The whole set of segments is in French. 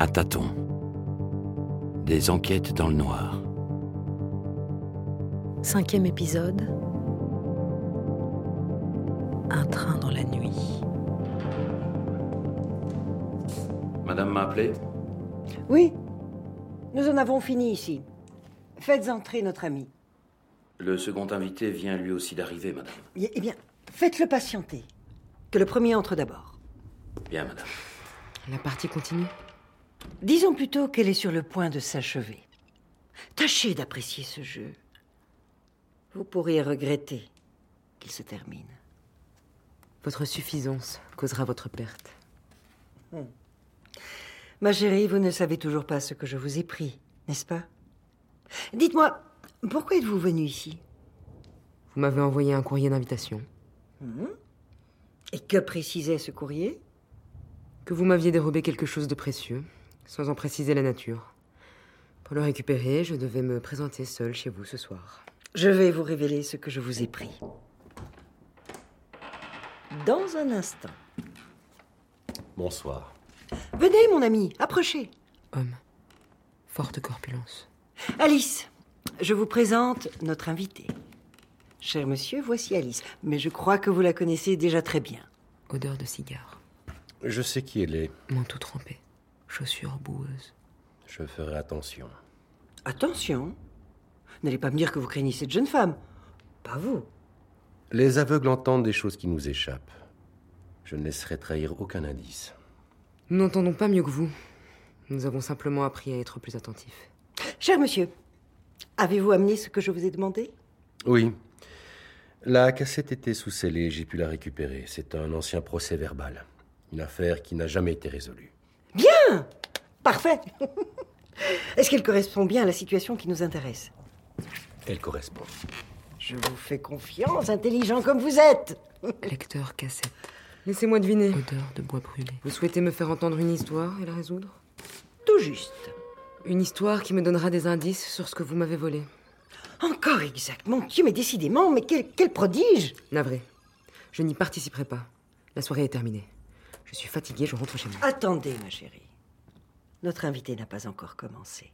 À tâtons. Des enquêtes dans le noir. Cinquième épisode. Un train dans la nuit. Madame m'a appelé Oui, nous en avons fini ici. Faites entrer notre ami. Le second invité vient lui aussi d'arriver, madame. Eh eh bien, faites-le patienter. Que le premier entre d'abord. Bien, madame. La partie continue Disons plutôt qu'elle est sur le point de s'achever. Tâchez d'apprécier ce jeu. Vous pourriez regretter qu'il se termine. Votre suffisance causera votre perte. Ma chérie, vous ne savez toujours pas ce que je vous ai pris, n'est-ce pas? Dites-moi, pourquoi êtes-vous venu ici? Vous m'avez envoyé un courrier d'invitation. Et que précisait ce courrier? Que vous m'aviez dérobé quelque chose de précieux, sans en préciser la nature. Pour le récupérer, je devais me présenter seul chez vous ce soir. Je vais vous révéler ce que je vous ai pris. Dans un instant. Bonsoir. Venez, mon ami, approchez. Homme. Forte corpulence. Alice, je vous présente notre invitée. Cher monsieur, voici Alice. Mais je crois que vous la connaissez déjà très bien. Odeur de cigare. Je sais qui elle est. Manteau trempé. Chaussures boueuses. Je ferai attention. Attention. N'allez pas me dire que vous craignez cette jeune femme. Pas vous. Les aveugles entendent des choses qui nous échappent. Je ne laisserai trahir aucun indice. Nous n'entendons pas mieux que vous. Nous avons simplement appris à être plus attentifs. Cher monsieur, avez-vous amené ce que je vous ai demandé? Oui. La cassette était sous scellée, j'ai pu la récupérer. C'est un ancien procès verbal. Une affaire qui n'a jamais été résolue. Bien Parfait Est-ce qu'elle correspond bien à la situation qui nous intéresse? Elle correspond. Je vous fais confiance, intelligent comme vous êtes Lecteur cassette. Laissez-moi deviner. Odeur de bois brûlé. Vous souhaitez me faire entendre une histoire et la résoudre? Tout juste. Une histoire qui me donnera des indices sur ce que vous m'avez volé. Encore exact, mon Dieu, mais décidément, mais quel, quel prodige Navré. Je n'y participerai pas. La soirée est terminée. Je suis fatiguée, je rentre chez moi. Attendez, ma chérie. Notre invité n'a pas encore commencé.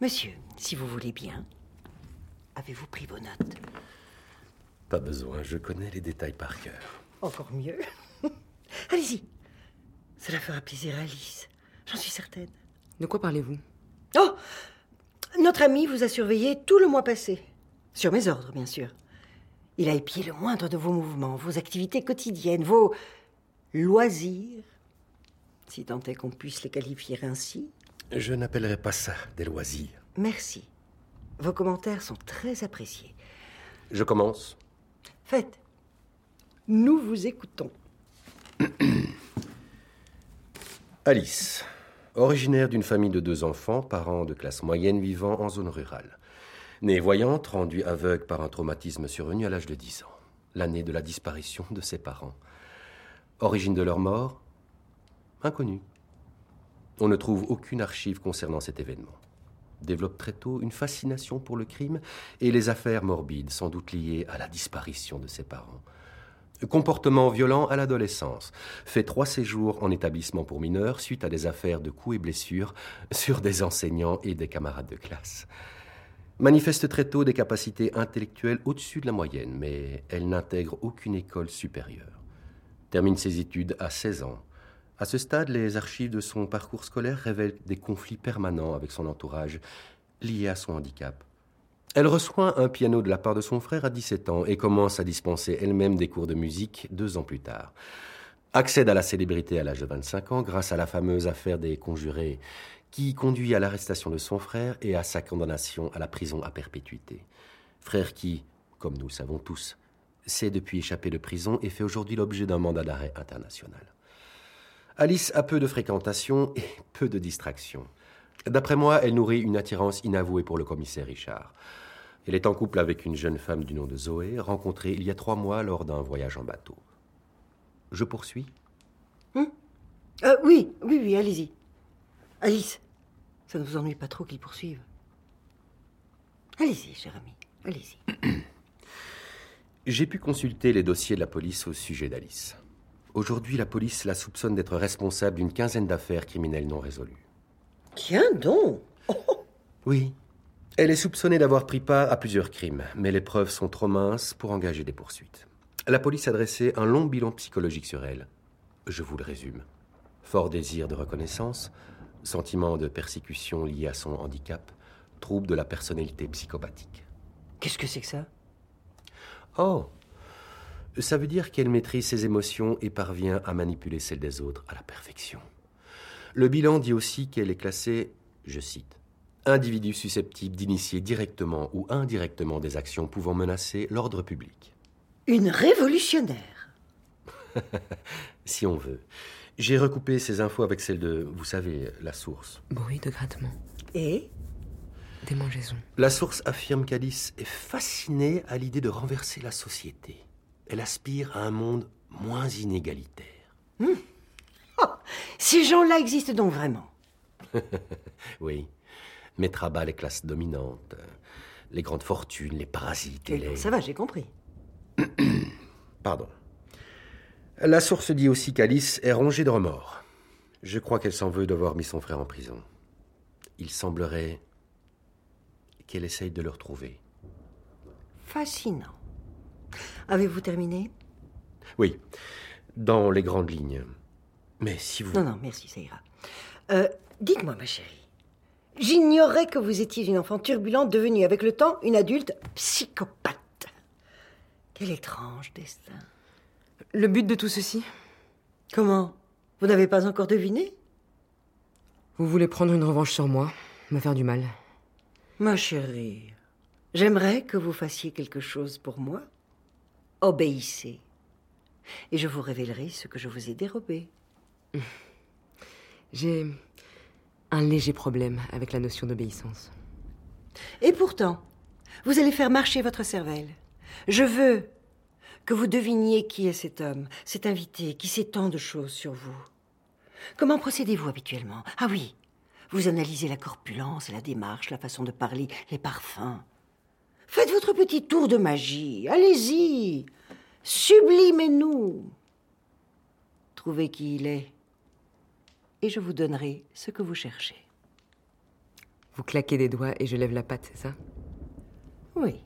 Monsieur, si vous voulez bien, avez-vous pris vos notes? Pas besoin, je connais les détails par cœur. Encore mieux. Allez-y. Cela fera plaisir à Alice. J'en suis certaine. De quoi parlez-vous? Oh Notre ami vous a surveillé tout le mois passé. Sur mes ordres, bien sûr. Il a épié le moindre de vos mouvements, vos activités quotidiennes, vos loisirs, si tant est qu'on puisse les qualifier ainsi. Je n'appellerai pas ça des loisirs. Merci. Vos commentaires sont très appréciés. Je commence. Faites. Nous vous écoutons. Alice, originaire d'une famille de deux enfants, parents de classe moyenne vivant en zone rurale. Née voyante, rendue aveugle par un traumatisme survenu à l'âge de 10 ans, l'année de la disparition de ses parents. Origine de leur mort Inconnue. On ne trouve aucune archive concernant cet événement. Développe très tôt une fascination pour le crime et les affaires morbides, sans doute liées à la disparition de ses parents. Comportement violent à l'adolescence. Fait trois séjours en établissement pour mineurs suite à des affaires de coups et blessures sur des enseignants et des camarades de classe. Manifeste très tôt des capacités intellectuelles au-dessus de la moyenne, mais elle n'intègre aucune école supérieure. Termine ses études à 16 ans. À ce stade, les archives de son parcours scolaire révèlent des conflits permanents avec son entourage liés à son handicap. Elle reçoit un piano de la part de son frère à 17 ans et commence à dispenser elle-même des cours de musique deux ans plus tard. Accède à la célébrité à l'âge de 25 ans grâce à la fameuse affaire des conjurés qui conduit à l'arrestation de son frère et à sa condamnation à la prison à perpétuité. Frère qui, comme nous le savons tous, s'est depuis échappé de prison et fait aujourd'hui l'objet d'un mandat d'arrêt international. Alice a peu de fréquentation et peu de distraction. D'après moi, elle nourrit une attirance inavouée pour le commissaire Richard. Elle est en couple avec une jeune femme du nom de Zoé, rencontrée il y a trois mois lors d'un voyage en bateau. Je poursuis Euh, oui, oui, oui, allez-y. Alice, ça ne vous ennuie pas trop qu'il poursuive? Allez-y, ami, allez-y. J'ai pu consulter les dossiers de la police au sujet d'Alice. Aujourd'hui, la police la soupçonne d'être responsable d'une quinzaine d'affaires criminelles non résolues. Tiens donc Oui. Elle est soupçonnée d'avoir pris part à plusieurs crimes, mais les preuves sont trop minces pour engager des poursuites. La police a dressé un long bilan psychologique sur elle. Je vous le résume. Fort désir de reconnaissance, sentiment de persécution lié à son handicap, trouble de la personnalité psychopathique. Qu'est-ce que c'est que ça? Oh Ça veut dire qu'elle maîtrise ses émotions et parvient à manipuler celles des autres à la perfection. Le bilan dit aussi qu'elle est classée, je cite, individu susceptible d'initier directement ou indirectement des actions pouvant menacer l'ordre public. Une révolutionnaire. Si on veut. J'ai recoupé ces infos avec celles de, vous savez, la source. Bruit de grattement. Et? Démangeaison. La source affirme qu'Alice est fascinée à l'idée de renverser la société. Elle aspire à un monde moins inégalitaire. ces gens-là existent donc vraiment. Oui. Mettre à bas les classes dominantes, les grandes fortunes, les parasites et Eh les... Ça va, j'ai compris. Pardon. La source dit aussi qu'Alice est rongée de remords. Je crois qu'elle s'en veut d'avoir mis son frère en prison. Il semblerait qu'elle essaye de le retrouver. Fascinant. Avez-vous terminé? Oui, dans les grandes lignes. Mais si vous... Non, non, merci, ça ira. Euh, Dites-moi, ma chérie. J'ignorais que vous étiez une enfant turbulente devenue avec le temps une adulte psychopathe. Quel étrange destin. Le but de tout ceci? Comment? Vous n'avez pas encore deviné? Vous voulez prendre une revanche sur moi, me faire du mal. Ma chérie, j'aimerais que vous fassiez quelque chose pour moi. Obéissez. Et je vous révélerai ce que je vous ai dérobé. J'ai un léger problème avec la notion d'obéissance. Et pourtant, vous allez faire marcher votre cervelle. Je veux que vous deviniez qui est cet homme, cet invité, qui sait tant de choses sur vous. Comment procédez-vous habituellement? Ah oui, vous analysez la corpulence, la démarche, la façon de parler, les parfums. Faites votre petit tour de magie, allez-y. Sublimez-nous. Trouvez qui il est, et je vous donnerai ce que vous cherchez. Vous claquez des doigts et je lève la patte, c'est ça? Oui.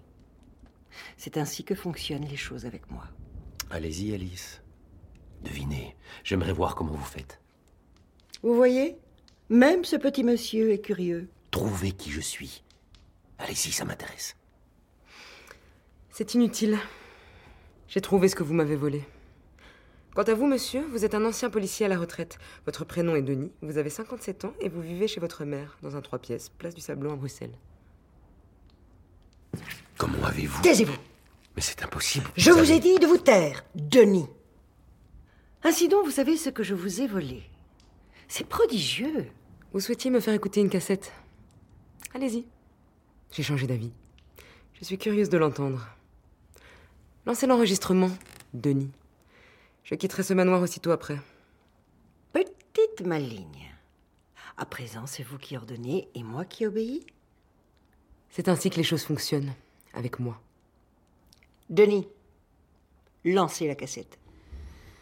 C'est ainsi que fonctionnent les choses avec moi. Allez-y, Alice. Devinez. J'aimerais voir comment vous faites. Vous voyez? Même ce petit monsieur est curieux. Trouvez qui je suis. Allez-y, ça m'intéresse. C'est inutile. J'ai trouvé ce que vous m'avez volé. Quant à vous, monsieur, vous êtes un ancien policier à la retraite. Votre prénom est Denis, vous avez 57 ans et vous vivez chez votre mère, dans un trois pièces, place du Sablon à Bruxelles. Comment avez-vous... Taisez-vous Mais c'est impossible. Je vous avez- ai dit de vous taire, Denis. Ainsi donc, vous savez ce que je vous ai volé. C'est prodigieux. Vous souhaitiez me faire écouter une cassette Allez-y. J'ai changé d'avis. Je suis curieuse de l'entendre. Lancez l'enregistrement, Denis. Je quitterai ce manoir aussitôt après. Petite maligne. À présent, c'est vous qui ordonnez et moi qui obéis C'est ainsi que les choses fonctionnent, avec moi. Denis, lancez la cassette.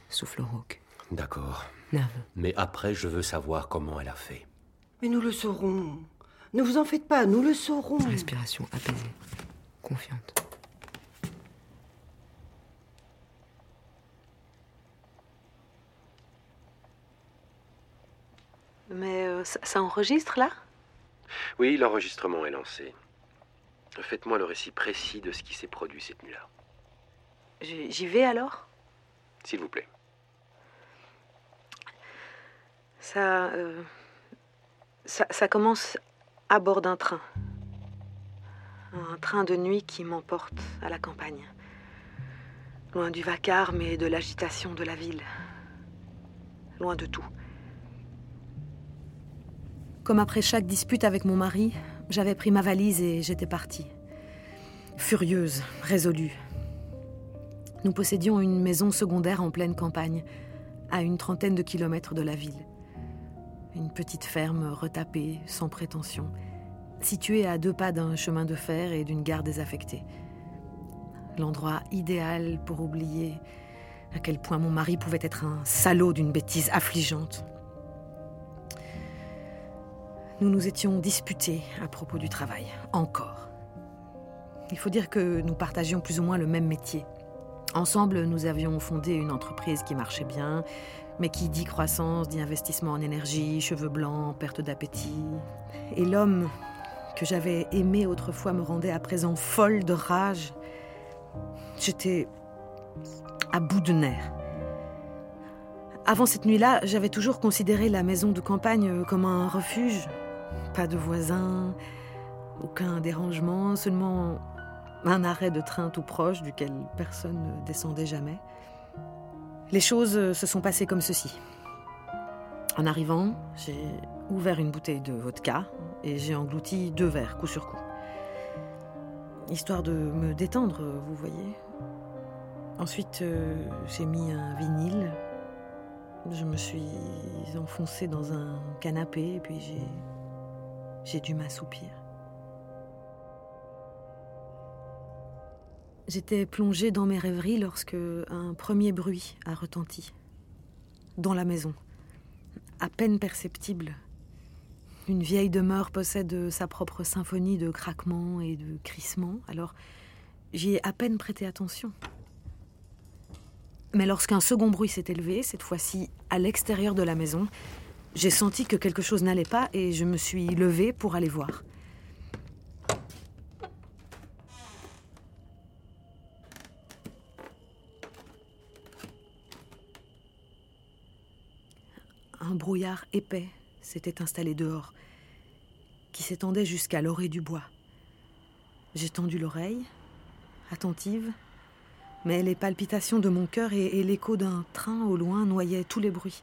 Souffle rauque. D'accord. Nerveux. Mais après, je veux savoir comment elle a fait. Mais nous le saurons. Ne vous en faites pas, nous le saurons. Respiration apaisée. Confiante. Mais euh, ça, ça enregistre là? Oui, l'enregistrement est lancé. Faites-moi le récit précis de ce qui s'est produit cette nuit-là, J'y j'y vais alors? S'il vous plaît. ça, euh, ça. Commence à bord d'un train. Un train de nuit qui m'emporte à la campagne. Loin du vacarme et de l'agitation de la ville. Loin de tout. Comme après chaque dispute avec mon mari, j'avais pris ma valise et j'étais partie. Furieuse, résolue. Nous possédions une maison secondaire en pleine campagne, à une trentaine de kilomètres de la ville. Une petite ferme retapée, sans prétention, située à deux pas d'un chemin de fer et d'une gare désaffectée. L'endroit idéal pour oublier à quel point mon mari pouvait être un salaud d'une bêtise affligeante. Nous nous étions disputés à propos du travail, encore. Il faut dire que nous partagions plus ou moins le même métier. Ensemble, nous avions fondé une entreprise qui marchait bien, mais qui dit croissance, dit investissement en énergie, cheveux blancs, perte d'appétit. Et l'homme que j'avais aimé autrefois me rendait à présent folle de rage. J'étais à bout de nerfs. Avant cette nuit-là, j'avais toujours considéré la maison de campagne comme un refuge. Pas de voisins, aucun dérangement, seulement un arrêt de train tout proche duquel personne ne descendait jamais. Les choses se sont passées comme ceci. En arrivant, j'ai ouvert une bouteille de vodka et j'ai englouti deux verres coup sur coup. Histoire de me détendre, vous voyez. Ensuite, euh, j'ai mis un vinyle. Je me suis enfoncée dans un canapé et puis j'ai dû m'assoupir. J'étais plongée dans mes rêveries lorsque un premier bruit a retenti. Dans la maison. À peine perceptible. Une vieille demeure possède sa propre symphonie de craquements et de crissements, alors j'y ai à peine prêté attention. Mais lorsqu'un second bruit s'est élevé, cette fois-ci à l'extérieur de la maison, j'ai senti que quelque chose n'allait pas et je me suis levée pour aller voir. Un brouillard épais s'était installé dehors, qui s'étendait jusqu'à l'orée du bois. J'ai tendu l'oreille, attentive, mais les palpitations de mon cœur et, l'écho d'un train au loin noyaient tous les bruits.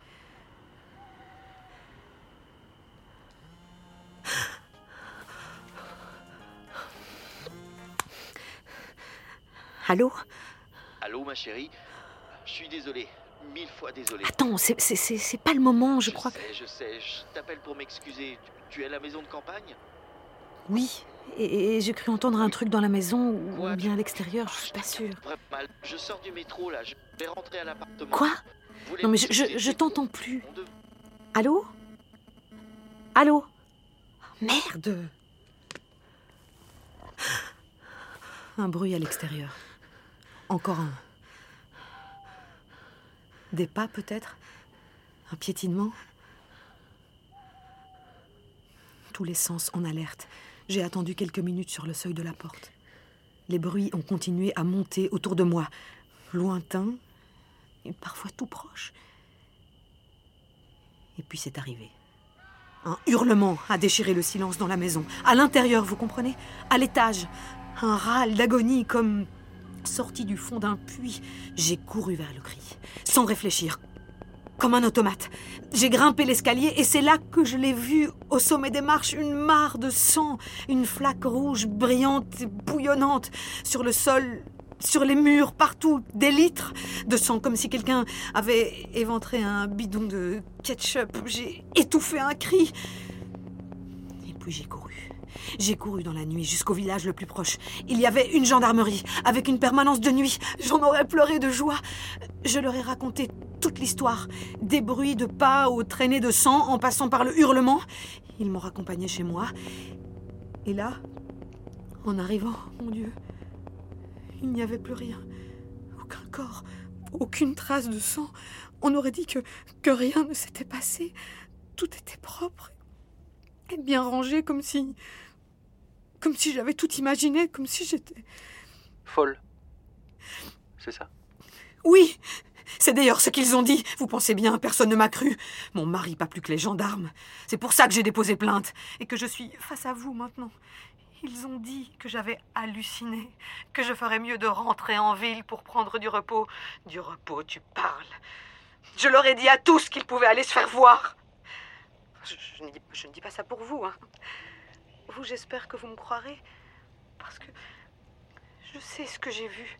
Allô? Allô, ma chérie? Je suis désolé. Mille fois désolé. Attends, c'est- c'est c'est- c'est pas le moment, je, crois. que- sais, je sais. Je t'appelle pour m'excuser. Tu, tu es à la maison de campagne? Oui, et, et j'ai cru entendre un truc dans la maison ou Quoi, bien à l'extérieur, je suis pas sûre. Mal. Je sors du métro, là. Je vais rentrer à l'appartement. Quoi? Non mais je, je, je t'entends plus. dev- Allô? Allô? Merde Un bruit à l'extérieur. Encore un. Des pas peut-être? Un piétinement? Tous les sens en alerte. J'ai attendu quelques minutes sur le seuil de la porte. Les bruits ont continué à monter autour de moi, lointains et parfois tout proches. Et puis c'est arrivé. Un hurlement a déchiré le silence dans la maison. À l'intérieur, vous comprenez? À l'étage. Un râle d'agonie comme sorti du fond d'un puits. J'ai couru vers le cri, sans réfléchir, comme un automate. J'ai grimpé l'escalier et c'est là que je l'ai vu, au sommet des marches, une mare de sang, une flaque rouge brillante bouillonnante sur le sol, sur les murs, partout, des litres de sang, comme si quelqu'un avait éventré un bidon de ketchup. J'ai étouffé un cri. Et puis j'ai couru. J'ai couru dans la nuit jusqu'au village le plus proche. Il y avait une gendarmerie avec une permanence de nuit. J'en aurais pleuré de joie. Je leur ai raconté toute l'histoire, des bruits de pas aux traînées de sang en passant par le hurlement. Ils m'ont raccompagné chez moi. Et là, en arrivant, mon Dieu, il n'y avait plus rien. Aucun corps, aucune trace de sang. On aurait dit que, que rien ne s'était passé. Tout était propre et bien rangé, comme si. comme si j'avais tout imaginé, comme si j'étais. Folle. C'est ça? Oui C'est d'ailleurs ce qu'ils ont dit. Vous pensez bien, personne ne m'a cru. Mon mari, pas plus que les gendarmes. C'est pour ça que j'ai déposé plainte et que je suis face à vous maintenant. Ils ont dit que j'avais halluciné, que je ferais mieux de rentrer en ville pour prendre du repos. Du repos, tu parles. Je leur ai dit à tous qu'ils pouvaient aller se faire voir. Je, je ne, dis, je ne dis pas ça pour vous. Hein. Vous, j'espère que vous me croirez. Parce que je sais ce que j'ai vu.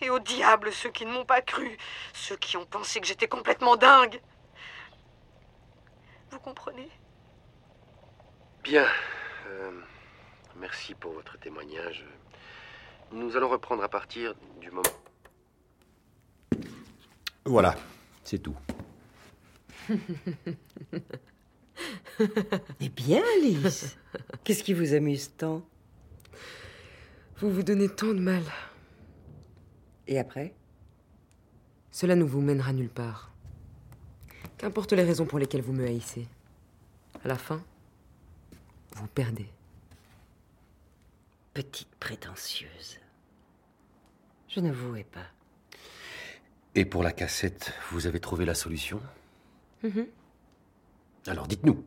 Et au diable ceux qui ne m'ont pas cru, ceux qui ont pensé que j'étais complètement dingue. Vous comprenez? Bien. Euh, merci pour votre témoignage. Nous allons reprendre à partir du moment. Voilà, c'est tout. Eh bien, Alice, qu'est-ce qui vous amuse tant? Vous vous donnez tant de mal. Et après? Cela ne vous mènera nulle part. Qu'importe les raisons pour lesquelles vous me haïssez. À la fin, vous perdez. Petite prétentieuse. Je ne vous hais pas. Et pour la cassette, vous avez trouvé la solution? Mhm. Alors dites-nous.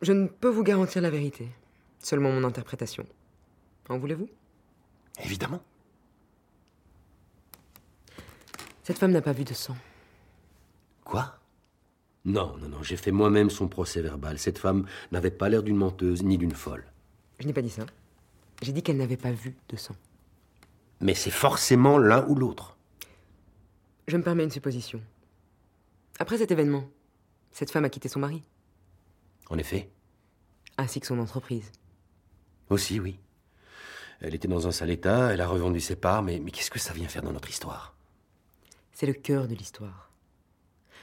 Je ne peux vous garantir la vérité, seulement mon interprétation. En voulez-vous? Évidemment. Cette femme n'a pas vu de sang. Quoi? Non, non, non, j'ai fait moi-même son procès verbal. Cette femme n'avait pas l'air d'une menteuse ni d'une folle. Je n'ai pas dit ça. J'ai dit qu'elle n'avait pas vu de sang. Mais c'est forcément l'un ou l'autre. Je me permets une supposition. Après cet événement, cette femme a quitté son mari, En effet. ainsi que son entreprise. Aussi, oui. Elle était dans un sale état, elle a revendu ses parts, mais, mais qu'est-ce que ça vient faire dans notre histoire? C'est le cœur de l'histoire.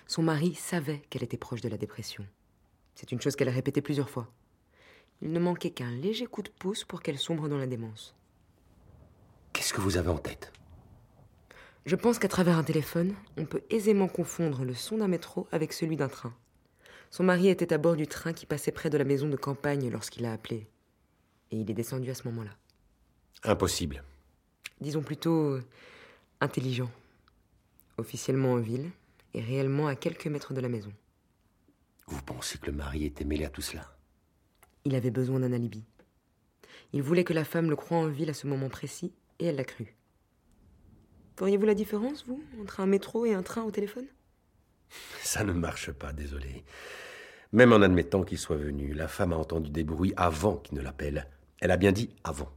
Son mari savait qu'elle était proche de la dépression. C'est une chose qu'elle a répétée plusieurs fois. Il ne manquait qu'un léger coup de pouce pour qu'elle sombre dans la démence. Qu'est-ce que vous avez en tête? Je pense qu'à travers un téléphone, on peut aisément confondre le son d'un métro avec celui d'un train. Son mari était à bord du train qui passait près de la maison de campagne lorsqu'il a appelé. Et il est descendu à ce moment-là. Impossible. Disons plutôt euh, intelligent. Officiellement en ville et réellement à quelques mètres de la maison. Vous pensez que le mari était mêlé à tout cela? Il avait besoin d'un alibi. Il voulait que la femme le croie en ville à ce moment précis, et elle l'a cru. Feriez-vous la différence, vous, entre un métro et un train au téléphone? Ça ne marche pas, désolé. Même en admettant qu'il soit venu, la femme a entendu des bruits avant qu'il ne l'appelle. Elle a bien dit avant.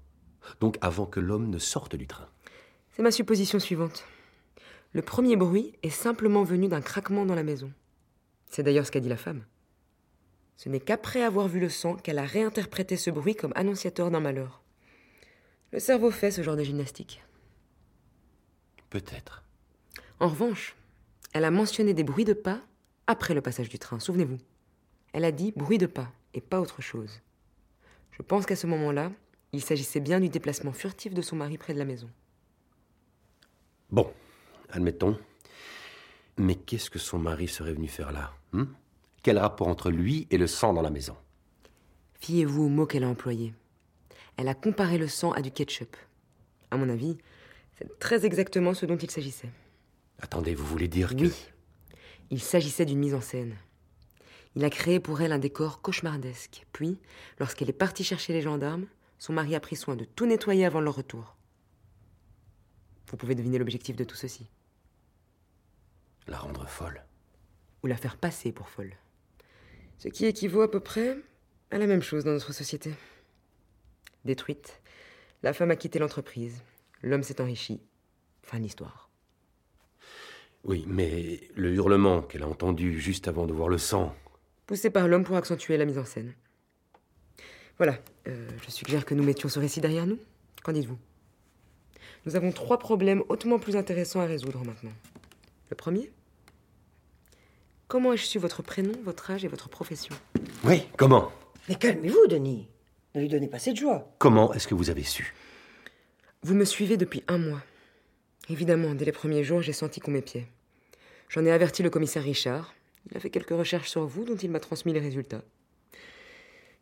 Donc avant que l'homme ne sorte du train. C'est ma supposition suivante. Le premier bruit est simplement venu d'un craquement dans la maison. C'est d'ailleurs ce qu'a dit la femme. Ce n'est qu'après avoir vu le sang qu'elle a réinterprété ce bruit comme annonciateur d'un malheur. Le cerveau fait ce genre de gymnastique. Peut-être. En revanche, elle a mentionné des bruits de pas après le passage du train, souvenez-vous. Elle a dit bruit de pas et pas autre chose. Je pense qu'à ce moment-là, il s'agissait bien du déplacement furtif de son mari près de la maison. Bon, admettons. Mais qu'est-ce que son mari serait venu faire là hein? Quel rapport entre lui et le sang dans la maison? Fiez-vous aux mots qu'elle a employés. Elle a comparé le sang à du ketchup. À mon avis, c'est très exactement ce dont il s'agissait. Attendez, vous voulez dire que... Oui, il s'agissait d'une mise en scène. Il a créé pour elle un décor cauchemardesque. Puis, lorsqu'elle est partie chercher les gendarmes, son mari a pris soin de tout nettoyer avant leur retour. Vous pouvez deviner l'objectif de tout ceci. La rendre folle. Ou la faire passer pour folle. Ce qui équivaut à peu près à la même chose dans notre société. Détruite, la femme a quitté l'entreprise. L'homme s'est enrichi. Fin de l'histoire. Oui, mais le hurlement qu'elle a entendu juste avant de voir le sang. Poussé par l'homme pour accentuer la mise en scène. Voilà, euh, je suggère que nous mettions ce récit derrière nous. Qu'en dites-vous? Nous avons trois problèmes hautement plus intéressants à résoudre maintenant. Le premier? Comment ai-je su votre prénom, votre âge et votre profession? Oui, comment? Mais calmez-vous, Denis. Ne lui donnez pas cette joie. Comment est-ce que vous avez su? Vous me suivez depuis un mois. Évidemment, dès les premiers jours, j'ai senti qu'on m'épiait. J'en ai averti le commissaire Richard. Il a fait quelques recherches sur vous dont il m'a transmis les résultats.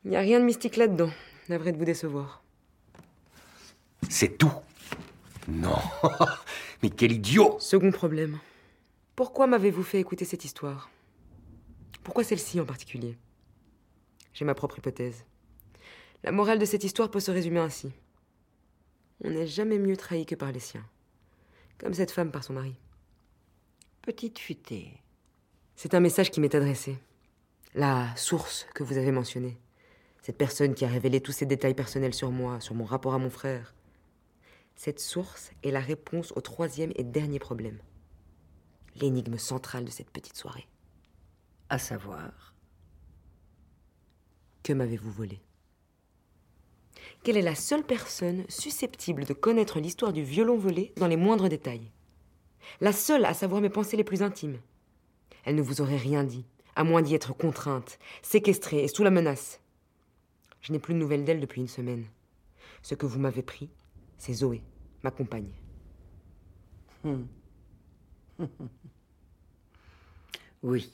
Il n'y a rien de mystique là-dedans. Navré de vous décevoir. C'est tout Non Mais quel idiot Second problème. Pourquoi m'avez-vous fait écouter cette histoire? Pourquoi celle-ci en particulier? J'ai ma propre hypothèse. La morale de cette histoire peut se résumer ainsi. On n'est jamais mieux trahi que par les siens. Comme cette femme par son mari. Petite futée. C'est un message qui m'est adressé. La source que vous avez mentionnée. Cette personne qui a révélé tous ces détails personnels sur moi, sur mon rapport à mon frère. Cette source est la réponse au troisième et dernier problème. L'énigme centrale de cette petite soirée. À savoir. Que m'avez-vous volé Quelle est la seule personne susceptible de connaître l'histoire du violon volé dans les moindres détails La seule à savoir mes pensées les plus intimes. Elle ne vous aurait rien dit, à moins d'y être contrainte, séquestrée et sous la menace. Je n'ai plus de nouvelles d'elle depuis une semaine. Ce que vous m'avez pris, c'est Zoé, ma compagne. Hmm. oui,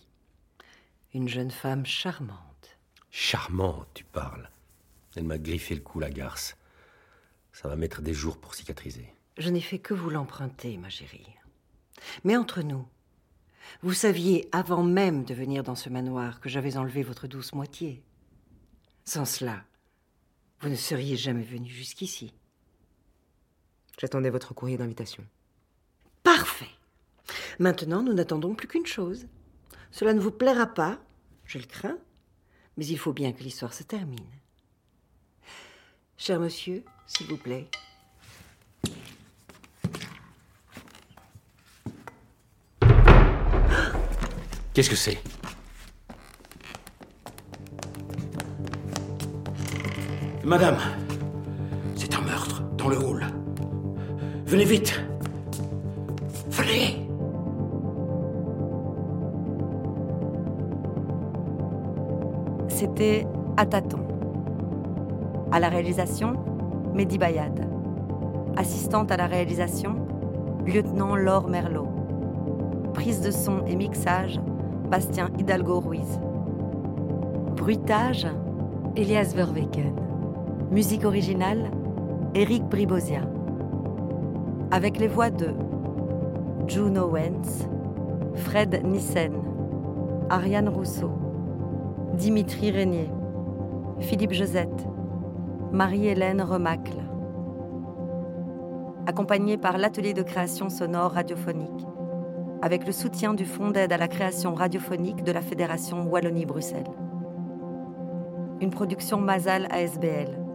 une jeune femme charmante. Charmante, tu parles. Elle m'a griffé le cou, la garce. Ça va mettre des jours pour cicatriser. Je n'ai fait que vous l'emprunter, ma chérie. Mais entre nous, vous saviez avant même de venir dans ce manoir que j'avais enlevé votre douce moitié. Sans cela, vous ne seriez jamais venu jusqu'ici. J'attendais votre courrier d'invitation. Parfait. Maintenant, nous n'attendons plus qu'une chose. Cela ne vous plaira pas, je le crains, mais il faut bien que l'histoire se termine. Cher monsieur, s'il vous plaît. Qu'est-ce que c'est? Madame, c'est un meurtre dans le hall. Venez vite. Venez. C'était à tâtons. À la réalisation, Mehdi Bayad. Assistante à la réalisation, lieutenant Laure Merlot. Prise de son et mixage, Bastien Hidalgo Ruiz. Bruitage, Elias Verweken. Musique originale, Eric Bribosia. Avec les voix de Juno Wentz, Fred Nissen, Ariane Rousseau, Dimitri Régnier, Philippe Josette, Marie-Hélène Remacle. Accompagné par l'atelier de création sonore radiophonique, avec le soutien du Fonds d'aide à la création radiophonique de la Fédération Wallonie-Bruxelles. Une production Mazal ASBL.